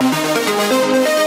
rescued from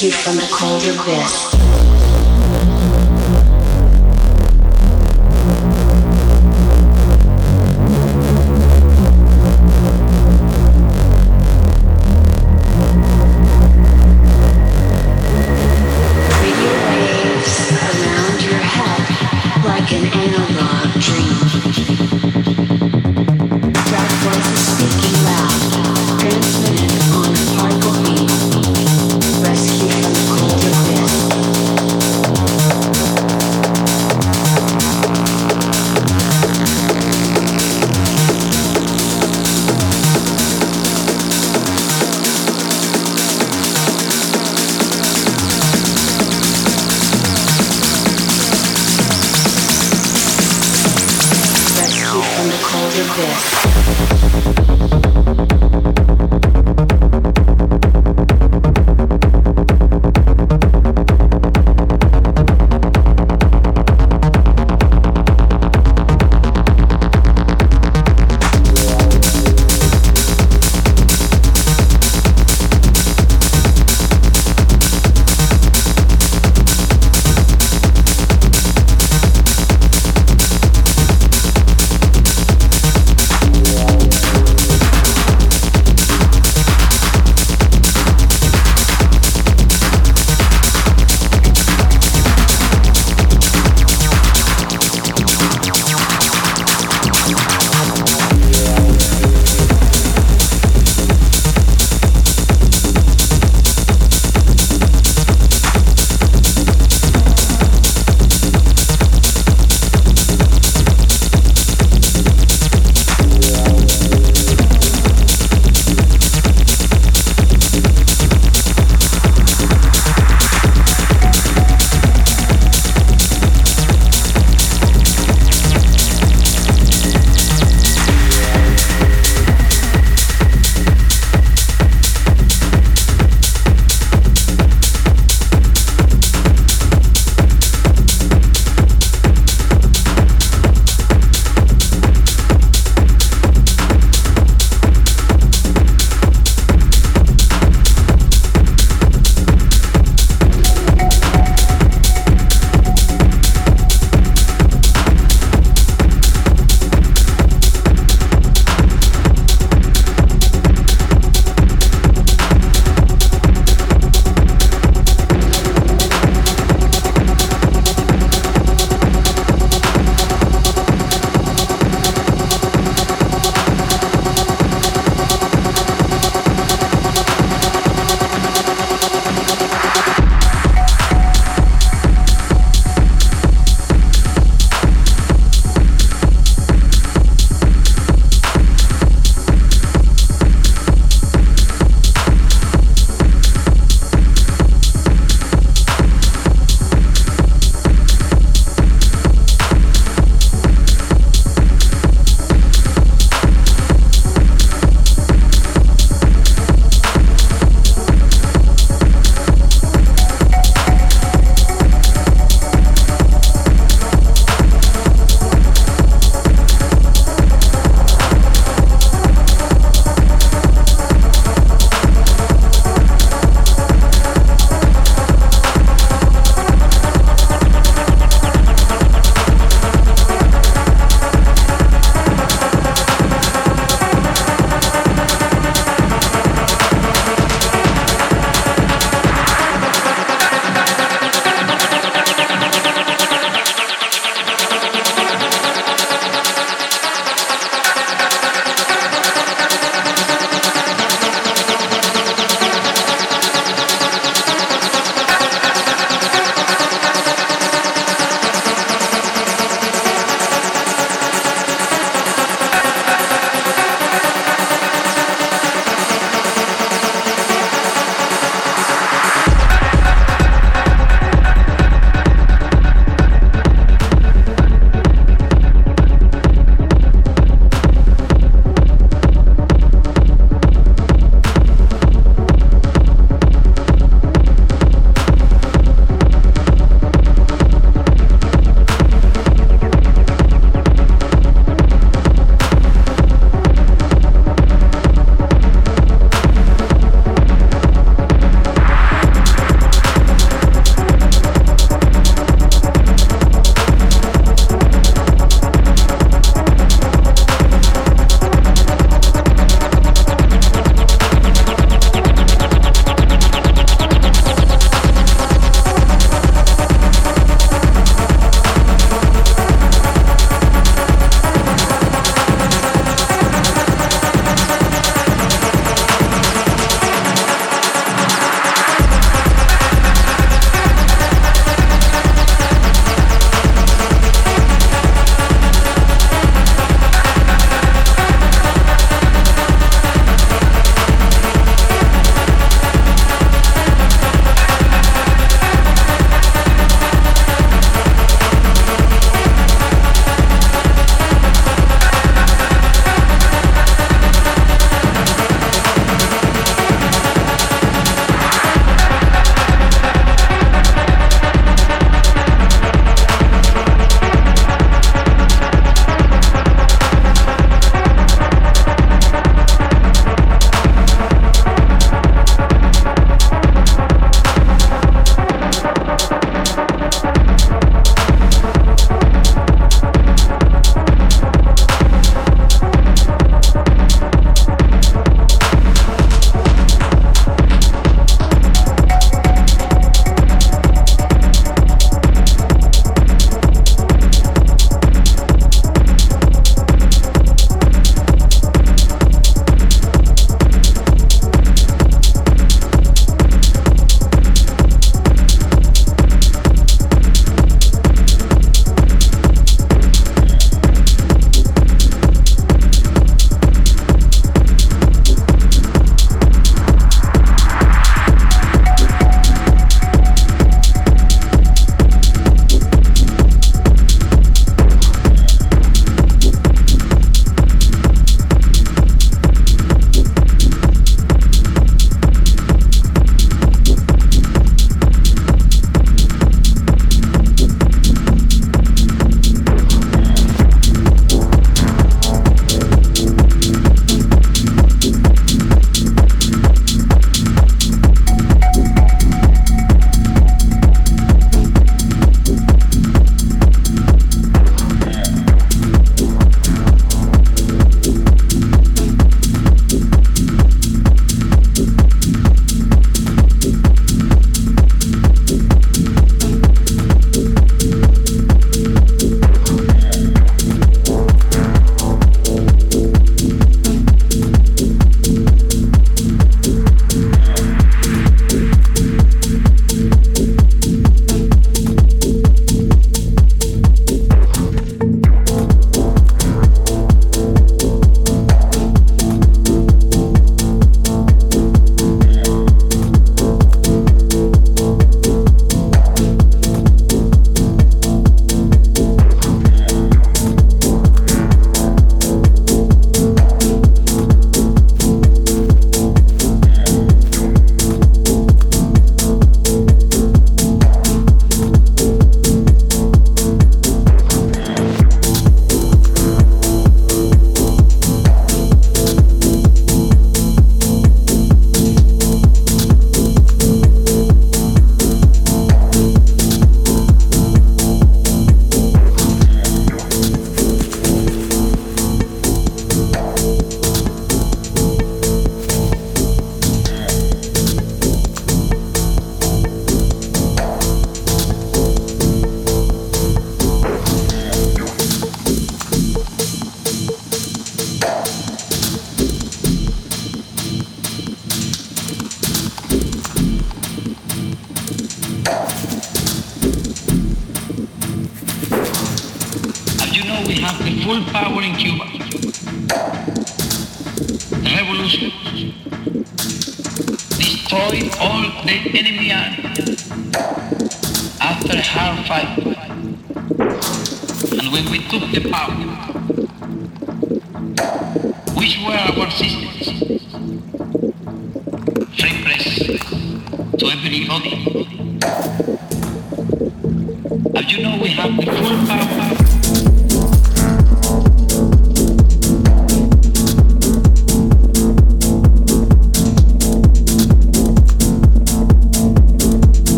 abyss. from the cold abyss.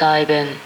Psilocybin.